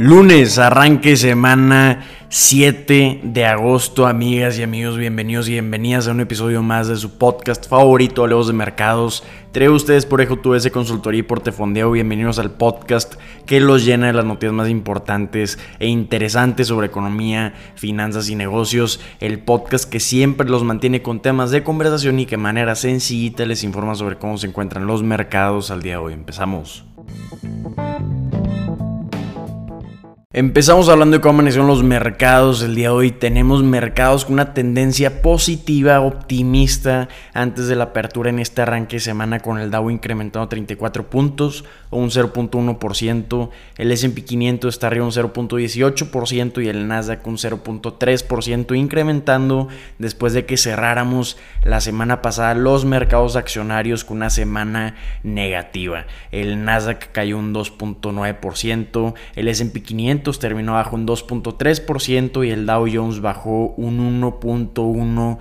Lunes, arranque semana 7 de agosto, amigas y amigos, bienvenidos y bienvenidas a un episodio más de su podcast favorito, Hablemos de Mercados. Traigo ustedes por Ejo ese Consultoría y Portefondeo, bienvenidos al podcast que los llena de las noticias más importantes e interesantes sobre economía, finanzas y negocios. El podcast que siempre los mantiene con temas de conversación y que de manera sencillita les informa sobre cómo se encuentran los mercados al día de hoy. Empezamos. Empezamos hablando de cómo amanecieron los mercados el día de hoy. Tenemos mercados con una tendencia positiva, optimista, antes de la apertura en este arranque de semana con el Dow incrementando 34 puntos o un 0.1%. El S&P 500 está arriba un 0.18% y el Nasdaq un 0.3% incrementando después de que cerráramos la semana pasada los mercados accionarios con una semana negativa. El Nasdaq cayó un 2.9%, el S&P 500 terminó bajo un 2.3% y el Dow Jones bajó un 1.1%.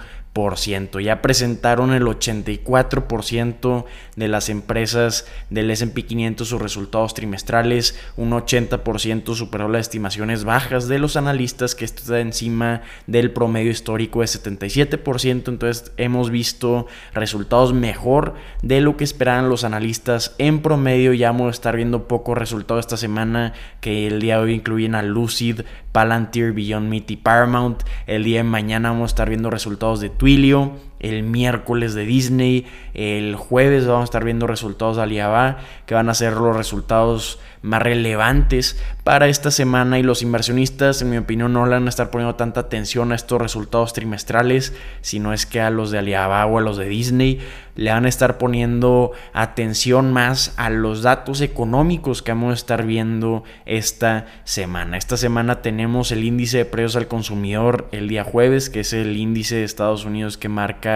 Ya presentaron el 84% de las empresas del SP 500 sus resultados trimestrales, un 80% superó las estimaciones bajas de los analistas, que está encima del promedio histórico de 77%. Entonces hemos visto resultados mejor de lo que esperaban los analistas en promedio. Ya vamos a estar viendo pocos resultados esta semana que el día de hoy incluyen a Lucid, Palantir, Beyond Meat y Paramount. El día de mañana vamos a estar viendo resultados de Twilio. El miércoles de Disney. El jueves vamos a estar viendo resultados de Alibaba, que van a ser los resultados más relevantes para esta semana y los inversionistas, en mi opinión, no le van a estar poniendo tanta atención a estos resultados trimestrales, sino es que a los de Alibaba o a los de Disney le van a estar poniendo atención más a los datos económicos que vamos a estar viendo esta semana. Esta semana tenemos el índice de precios al consumidor el día jueves, que es el índice de Estados Unidos que marca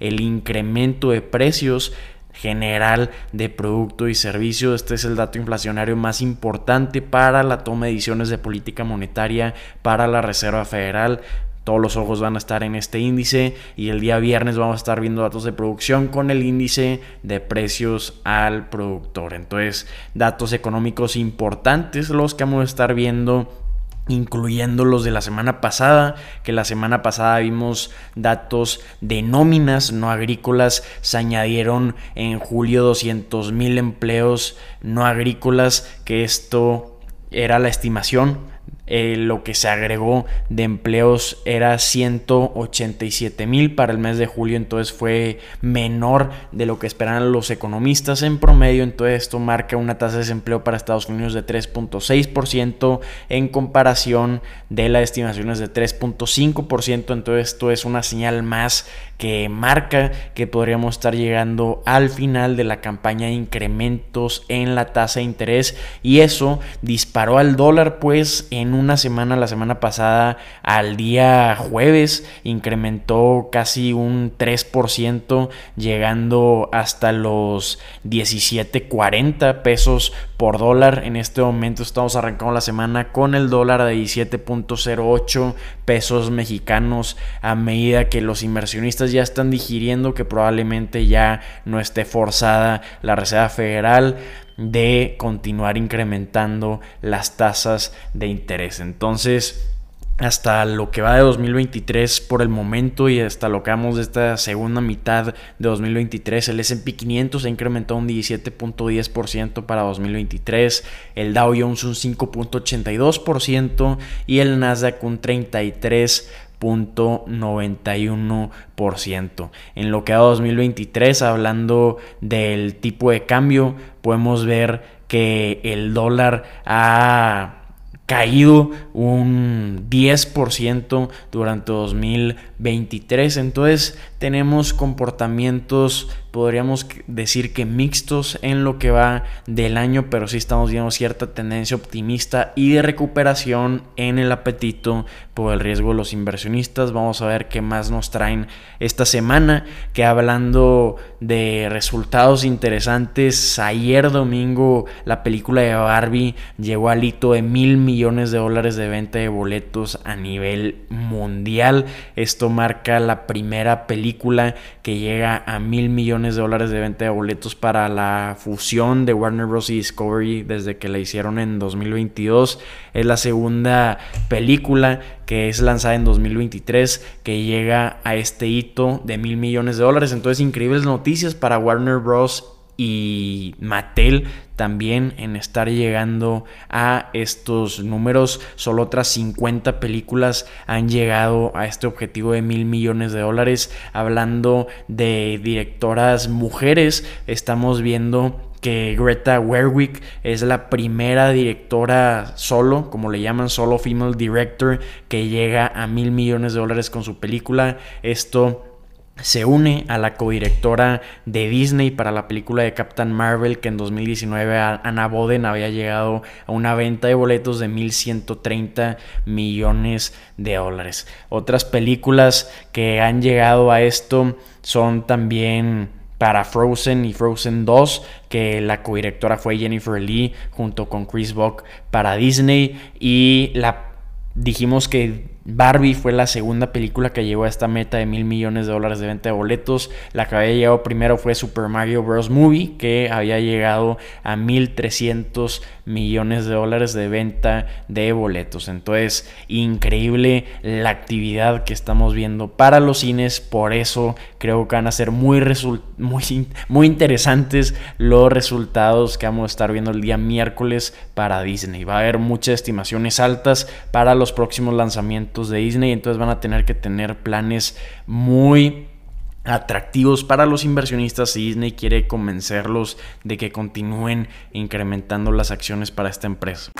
el incremento de precios general de producto y servicio. Este es el dato inflacionario más importante para la toma de decisiones de política monetaria para la Reserva Federal. Todos los ojos van a estar en este índice y el día viernes vamos a estar viendo datos de producción con el índice de precios al productor. Entonces, datos económicos importantes los que vamos a estar viendo incluyendo los de la semana pasada, que la semana pasada vimos datos de nóminas no agrícolas, se añadieron en julio 200 mil empleos no agrícolas, que esto era la estimación eh, lo que se agregó de empleos era 187 mil para el mes de julio, entonces fue menor de lo que esperaban los economistas en promedio, entonces esto marca una tasa de desempleo para Estados Unidos de 3.6% en comparación de las estimaciones de 3.5%, entonces esto es una señal más que marca que podríamos estar llegando al final de la campaña de incrementos en la tasa de interés y eso disparó al dólar pues en una semana, la semana pasada al día jueves incrementó casi un 3% llegando hasta los 17.40 pesos por dólar. En este momento estamos arrancando la semana con el dólar de 17.08 pesos mexicanos a medida que los inversionistas ya están digiriendo que probablemente ya no esté forzada la Reserva Federal de continuar incrementando las tasas de interés. Entonces, hasta lo que va de 2023 por el momento y hasta lo que vamos de esta segunda mitad de 2023, el S&P 500 ha incrementado un 17.10% para 2023, el Dow Jones un 5.82% y el Nasdaq un 33.91%. En lo que va 2023, hablando del tipo de cambio, podemos ver que el dólar ha caído un 10% durante 2023. Entonces tenemos comportamientos podríamos decir que mixtos en lo que va del año, pero sí estamos viendo cierta tendencia optimista y de recuperación en el apetito por el riesgo de los inversionistas. Vamos a ver qué más nos traen esta semana, que hablando de resultados interesantes, ayer domingo la película de Barbie llegó al hito de mil millones de dólares de venta de boletos a nivel mundial. Esto marca la primera película película que llega a mil millones de dólares de venta de boletos para la fusión de Warner Bros. y Discovery desde que la hicieron en 2022. Es la segunda película que es lanzada en 2023 que llega a este hito de mil millones de dólares. Entonces, increíbles noticias para Warner Bros y Mattel también en estar llegando a estos números. Solo otras 50 películas han llegado a este objetivo de mil millones de dólares. Hablando de directoras mujeres, estamos viendo que Greta Werwick es la primera directora solo, como le llaman, solo female director, que llega a mil millones de dólares con su película. Esto se une a la codirectora de Disney para la película de Captain Marvel que en 2019 Anna Boden había llegado a una venta de boletos de 1.130 millones de dólares. Otras películas que han llegado a esto son también para Frozen y Frozen 2, que la codirectora fue Jennifer Lee junto con Chris Buck para Disney y la dijimos que Barbie fue la segunda película que llegó a esta meta de mil millones de dólares de venta de boletos. La que había llegado primero fue Super Mario Bros. Movie, que había llegado a 1.300 millones de dólares de venta de boletos. Entonces, increíble la actividad que estamos viendo para los cines. Por eso creo que van a ser muy, muy, muy interesantes los resultados que vamos a estar viendo el día miércoles para Disney. Va a haber muchas estimaciones altas para los próximos lanzamientos de Disney, entonces van a tener que tener planes muy atractivos para los inversionistas y Disney quiere convencerlos de que continúen incrementando las acciones para esta empresa.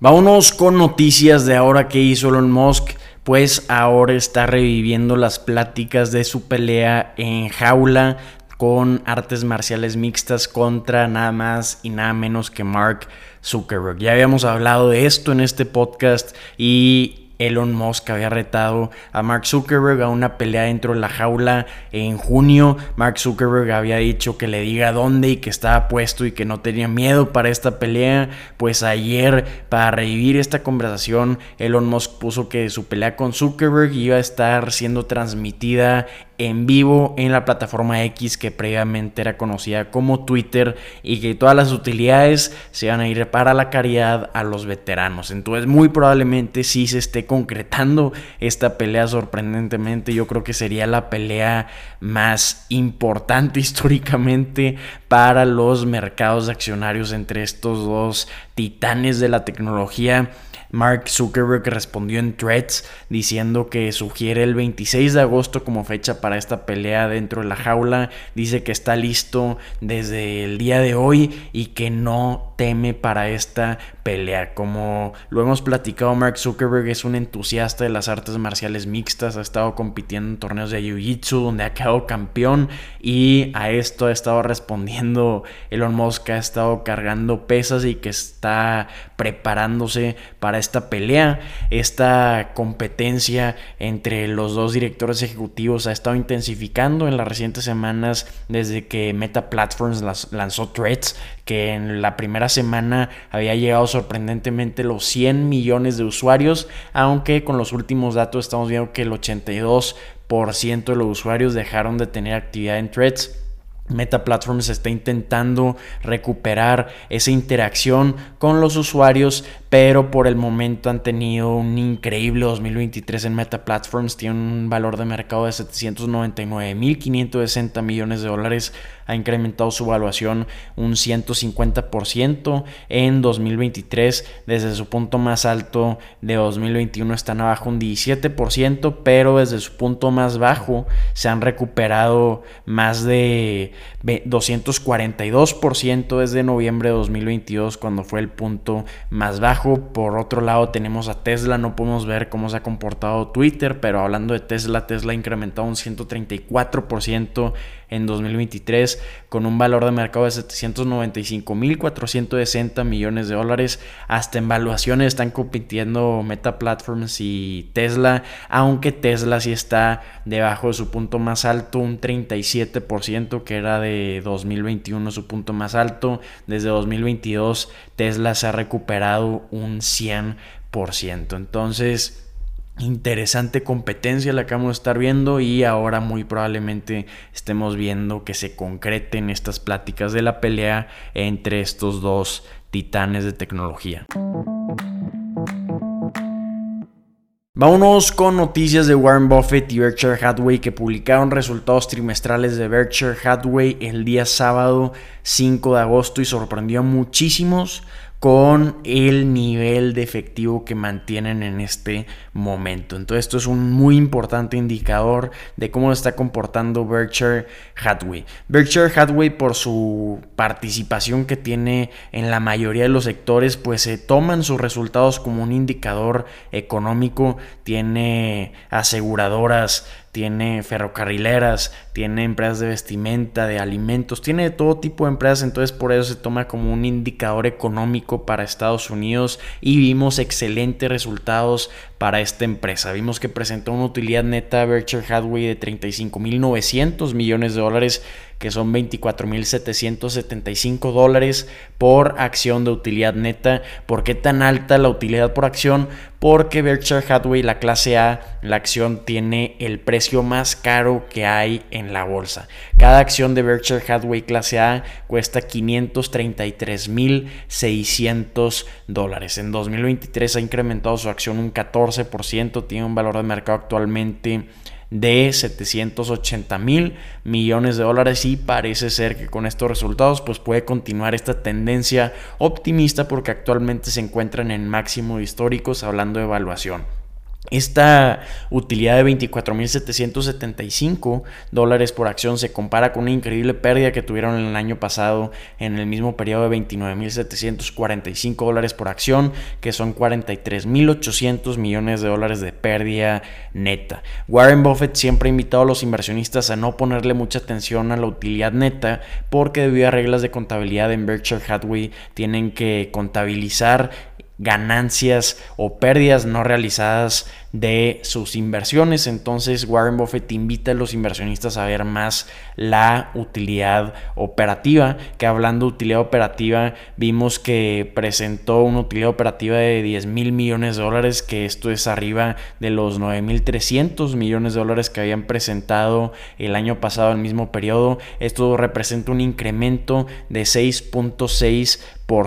Vámonos con noticias de ahora que hizo Elon Musk, pues ahora está reviviendo las pláticas de su pelea en jaula con artes marciales mixtas contra nada más y nada menos que Mark Zuckerberg. Ya habíamos hablado de esto en este podcast y Elon Musk había retado a Mark Zuckerberg a una pelea dentro de la jaula en junio. Mark Zuckerberg había dicho que le diga dónde y que estaba puesto y que no tenía miedo para esta pelea. Pues ayer, para revivir esta conversación, Elon Musk puso que su pelea con Zuckerberg iba a estar siendo transmitida en vivo en la plataforma X que previamente era conocida como Twitter y que todas las utilidades se van a ir para la caridad a los veteranos. Entonces muy probablemente sí se esté concretando esta pelea sorprendentemente. Yo creo que sería la pelea más importante históricamente para los mercados accionarios entre estos dos titanes de la tecnología. Mark Zuckerberg respondió en threads diciendo que sugiere el 26 de agosto como fecha para esta pelea dentro de la jaula. Dice que está listo desde el día de hoy y que no teme para esta pelea. Como lo hemos platicado, Mark Zuckerberg es un entusiasta de las artes marciales mixtas. Ha estado compitiendo en torneos de Jiu-Jitsu donde ha quedado campeón y a esto ha estado respondiendo Elon Musk. Ha estado cargando pesas y que está preparándose para esta pelea. Esta competencia entre los dos directores ejecutivos ha estado intensificando en las recientes semanas desde que Meta Platforms lanzó Threads, que en la primera semana había llegado sorprendentemente los 100 millones de usuarios, aunque con los últimos datos estamos viendo que el 82% de los usuarios dejaron de tener actividad en Threads. Meta Platforms está intentando recuperar esa interacción con los usuarios, pero por el momento han tenido un increíble 2023 en Meta Platforms. Tiene un valor de mercado de 799.560 millones de dólares. Ha incrementado su valuación un 150% en 2023. Desde su punto más alto de 2021 están abajo un 17%, pero desde su punto más bajo se han recuperado más de 242% desde noviembre de 2022 cuando fue el punto más bajo. Por otro lado tenemos a Tesla, no podemos ver cómo se ha comportado Twitter, pero hablando de Tesla, Tesla ha incrementado un 134% en 2023 con un valor de mercado de 795.460 millones de dólares. Hasta en valuaciones están compitiendo Meta Platforms y Tesla, aunque Tesla sí está debajo de su punto más alto, un 37% que era de 2021 su punto más alto. Desde 2022 Tesla se ha recuperado un 100%. Entonces interesante competencia la que vamos a estar viendo y ahora muy probablemente estemos viendo que se concreten estas pláticas de la pelea entre estos dos titanes de tecnología. Vámonos con noticias de Warren Buffett y Berkshire Hathaway que publicaron resultados trimestrales de Berkshire Hathaway el día sábado 5 de agosto y sorprendió a muchísimos con el nivel de efectivo que mantienen en este momento. Entonces esto es un muy importante indicador de cómo está comportando Berkshire Hathaway. Berkshire Hathaway por su participación que tiene en la mayoría de los sectores, pues se toman sus resultados como un indicador económico. Tiene aseguradoras tiene ferrocarrileras, tiene empresas de vestimenta, de alimentos, tiene todo tipo de empresas, entonces por eso se toma como un indicador económico para Estados Unidos y vimos excelentes resultados para esta empresa. Vimos que presentó una utilidad neta Berkshire Hathaway de 35.900 millones de dólares que son 24.775 dólares por acción de utilidad neta. ¿Por qué tan alta la utilidad por acción? Porque Berkshire Hathaway, la clase A, la acción tiene el precio más caro que hay en la bolsa. Cada acción de Berkshire Hathaway clase A cuesta 533.600 dólares. En 2023 ha incrementado su acción un 14%, tiene un valor de mercado actualmente de 780 mil millones de dólares y parece ser que con estos resultados pues puede continuar esta tendencia optimista porque actualmente se encuentran en máximos históricos hablando de evaluación. Esta utilidad de 24.775 dólares por acción se compara con una increíble pérdida que tuvieron el año pasado en el mismo periodo de 29.745 dólares por acción, que son 43.800 millones de dólares de pérdida neta. Warren Buffett siempre ha invitado a los inversionistas a no ponerle mucha atención a la utilidad neta porque debido a reglas de contabilidad en Berkshire Hathaway tienen que contabilizar ganancias o pérdidas no realizadas de sus inversiones. Entonces Warren Buffett invita a los inversionistas a ver más la utilidad operativa, que hablando de utilidad operativa, vimos que presentó una utilidad operativa de 10 mil millones de dólares, que esto es arriba de los 9 mil 300 millones de dólares que habían presentado el año pasado, el mismo periodo. Esto representa un incremento de 6.6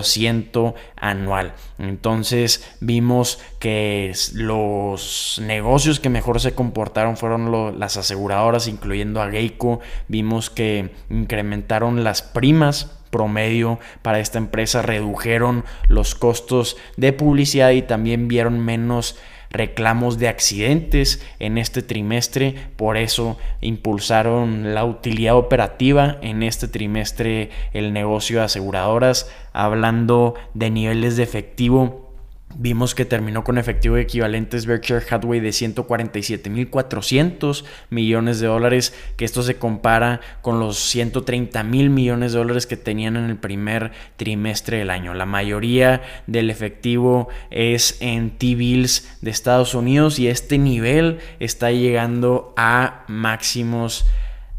ciento anual. Entonces vimos que los negocios que mejor se comportaron fueron las aseguradoras, incluyendo a Geico. Vimos que incrementaron las primas promedio para esta empresa, redujeron los costos de publicidad y también vieron menos reclamos de accidentes en este trimestre, por eso impulsaron la utilidad operativa en este trimestre el negocio de aseguradoras, hablando de niveles de efectivo Vimos que terminó con efectivo equivalentes Berkshire Hathaway de 147.400 millones de dólares, que esto se compara con los 130 mil millones de dólares que tenían en el primer trimestre del año. La mayoría del efectivo es en T-bills de Estados Unidos y este nivel está llegando a máximos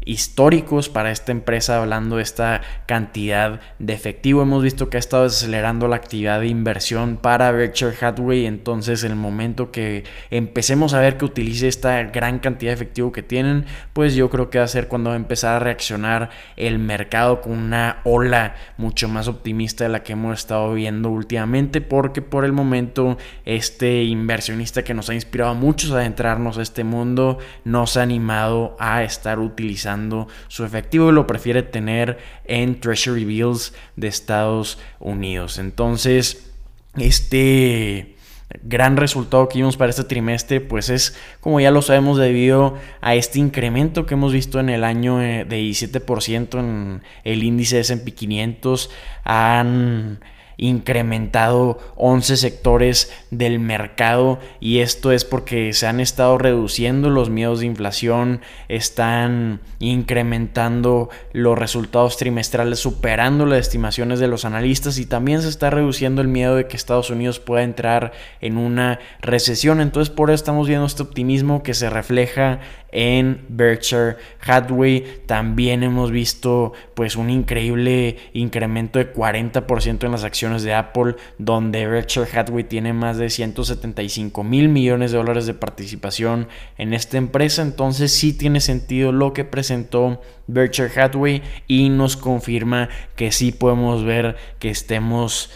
históricos para esta empresa hablando de esta cantidad de efectivo. Hemos visto que ha estado acelerando la actividad de inversión para Berkshire Hathaway, entonces el momento que empecemos a ver que utilice esta gran cantidad de efectivo que tienen, pues yo creo que va a ser cuando va a empezar a reaccionar el mercado con una ola mucho más optimista de la que hemos estado viendo últimamente, porque por el momento este inversionista que nos ha inspirado a muchos a adentrarnos a este mundo nos ha animado a estar utilizando su efectivo lo prefiere tener en Treasury Bills de Estados Unidos. Entonces, este gran resultado que vimos para este trimestre, pues es, como ya lo sabemos, debido a este incremento que hemos visto en el año eh, de 17% en el índice S&P 500. Han incrementado 11 sectores del mercado y esto es porque se han estado reduciendo los miedos de inflación, están incrementando los resultados trimestrales, superando las estimaciones de los analistas y también se está reduciendo el miedo de que Estados Unidos pueda entrar en una recesión. Entonces por eso estamos viendo este optimismo que se refleja en Berkshire Hathaway. También hemos visto pues un increíble incremento de 40% en las acciones de Apple, donde Berkshire Hathaway tiene más de 175 mil millones de dólares de participación en esta empresa. Entonces sí tiene sentido lo que presentó Berkshire Hathaway y nos confirma que sí podemos ver que estemos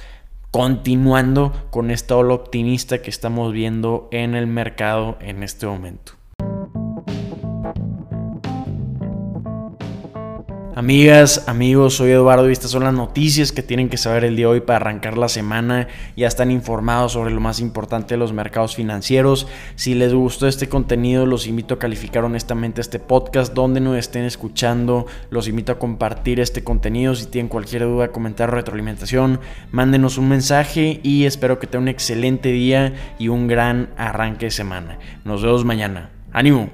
continuando con esta ola optimista que estamos viendo en el mercado en este momento. Amigas, amigos, soy Eduardo y estas son las noticias que tienen que saber el día de hoy para arrancar la semana. Ya están informados sobre lo más importante de los mercados financieros. Si les gustó este contenido, los invito a calificar honestamente este podcast donde nos estén escuchando. Los invito a compartir este contenido. Si tienen cualquier duda, comentario, retroalimentación, mándenos un mensaje y espero que tengan un excelente día y un gran arranque de semana. Nos vemos mañana. ¡Ánimo!